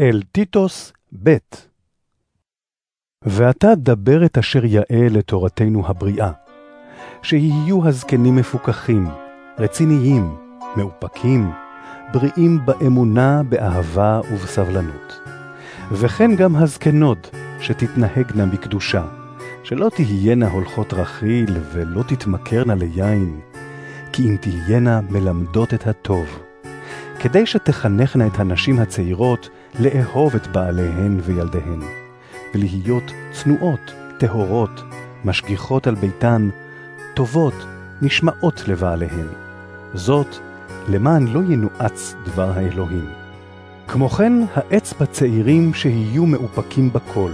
אל טיטוס ב' ואתה דבר את אשר יאה לתורתנו הבריאה, שיהיו הזקנים מפוכחים, רציניים, מאופקים, בריאים באמונה, באהבה ובסבלנות. וכן גם הזקנות, שתתנהגנה בקדושה, שלא תהיינה הולכות רכיל ולא תתמכרנה ליין, כי אם תהיינה מלמדות את הטוב. כדי שתחנכנה את הנשים הצעירות לאהוב את בעליהן וילדיהן, ולהיות צנועות, טהורות, משגיחות על ביתן, טובות, נשמעות לבעליהן. זאת, למען לא ינועץ דבר האלוהים. כמו כן, העץ בצעירים שיהיו מאופקים בכל.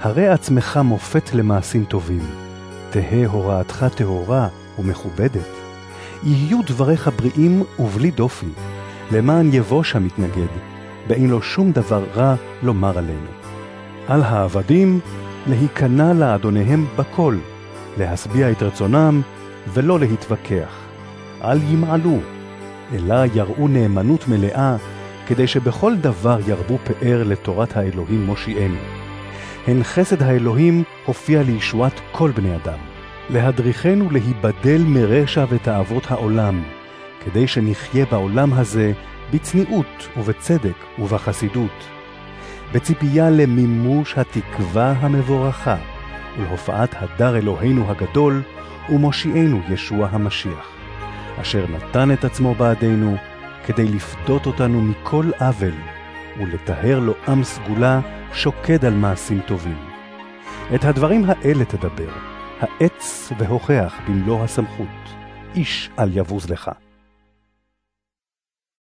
הרי עצמך מופת למעשים טובים. תהא הוראתך טהורה ומכובדת. יהיו דבריך בריאים ובלי דופי, למען יבוש המתנגד, ואין לו שום דבר רע לומר עלינו. על העבדים להיכנע לאדוניהם בכל, להשביע את רצונם ולא להתווכח. אל ימעלו, אלא יראו נאמנות מלאה, כדי שבכל דבר ירבו פאר לתורת האלוהים מושיענו. הן חסד האלוהים הופיע לישועת כל בני אדם, להדריכנו להיבדל מרשע ותאוות העולם, כדי שנחיה בעולם הזה בצניעות ובצדק ובחסידות, בציפייה למימוש התקווה המבורכה ולהופעת הדר אלוהינו הגדול ומושיענו ישוע המשיח, אשר נתן את עצמו בעדינו כדי לפדות אותנו מכל עוול ולטהר לו עם סגולה שוקד על מעשים טובים. את הדברים האלה תדבר, העץ והוכח במלוא הסמכות, איש אל יבוז לך.